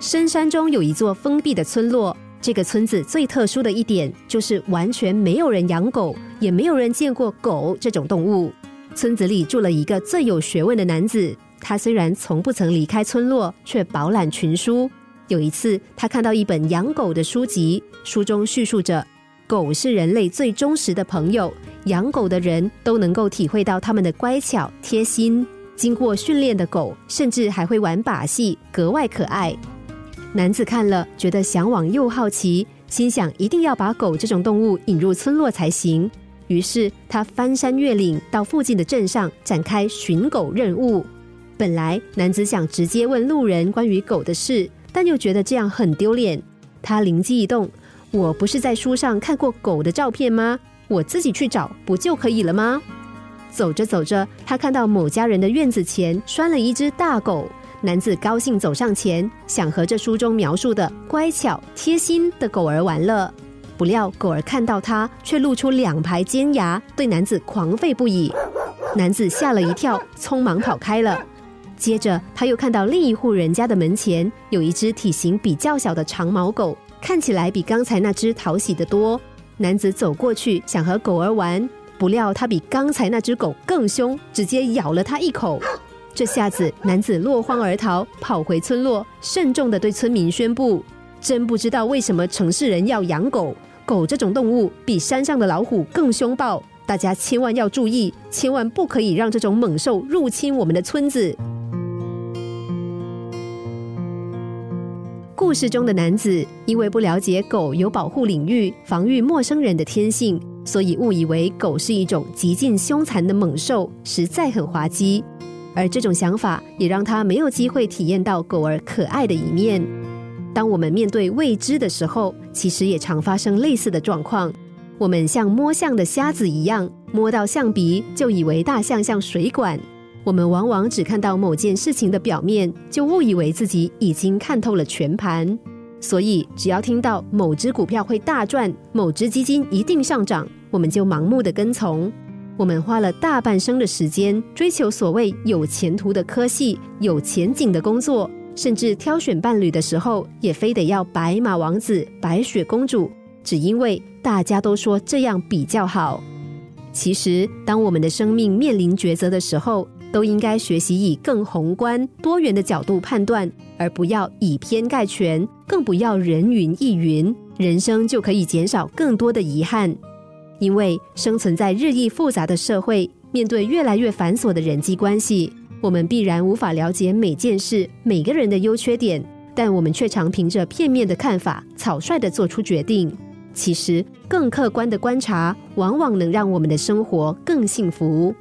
深山中有一座封闭的村落，这个村子最特殊的一点就是完全没有人养狗，也没有人见过狗这种动物。村子里住了一个最有学问的男子，他虽然从不曾离开村落，却饱览群书。有一次，他看到一本养狗的书籍，书中叙述着，狗是人类最忠实的朋友，养狗的人都能够体会到他们的乖巧贴心。经过训练的狗，甚至还会玩把戏，格外可爱。男子看了，觉得向往又好奇，心想一定要把狗这种动物引入村落才行。于是他翻山越岭，到附近的镇上展开寻狗任务。本来男子想直接问路人关于狗的事，但又觉得这样很丢脸。他灵机一动：“我不是在书上看过狗的照片吗？我自己去找不就可以了吗？”走着走着，他看到某家人的院子前拴了一只大狗。男子高兴走上前，想和这书中描述的乖巧贴心的狗儿玩乐。不料狗儿看到他，却露出两排尖牙，对男子狂吠不已。男子吓了一跳，匆忙跑开了。接着他又看到另一户人家的门前有一只体型比较小的长毛狗，看起来比刚才那只讨喜得多。男子走过去想和狗儿玩。不料他比刚才那只狗更凶，直接咬了他一口。这下子男子落荒而逃，跑回村落，慎重的对村民宣布：“真不知道为什么城市人要养狗，狗这种动物比山上的老虎更凶暴，大家千万要注意，千万不可以让这种猛兽入侵我们的村子。”故事中的男子因为不了解狗有保护领域、防御陌生人的天性。所以误以为狗是一种极尽凶残的猛兽，实在很滑稽。而这种想法也让他没有机会体验到狗儿可爱的一面。当我们面对未知的时候，其实也常发生类似的状况。我们像摸象的瞎子一样，摸到象鼻就以为大象像水管。我们往往只看到某件事情的表面，就误以为自己已经看透了全盘。所以，只要听到某只股票会大赚，某只基金一定上涨，我们就盲目的跟从。我们花了大半生的时间追求所谓有前途的科系、有前景的工作，甚至挑选伴侣的时候，也非得要白马王子、白雪公主，只因为大家都说这样比较好。其实，当我们的生命面临抉择的时候，都应该学习以更宏观、多元的角度判断，而不要以偏概全，更不要人云亦云，人生就可以减少更多的遗憾。因为生存在日益复杂的社会，面对越来越繁琐的人际关系，我们必然无法了解每件事、每个人的优缺点，但我们却常凭着片面的看法，草率地做出决定。其实，更客观的观察，往往能让我们的生活更幸福。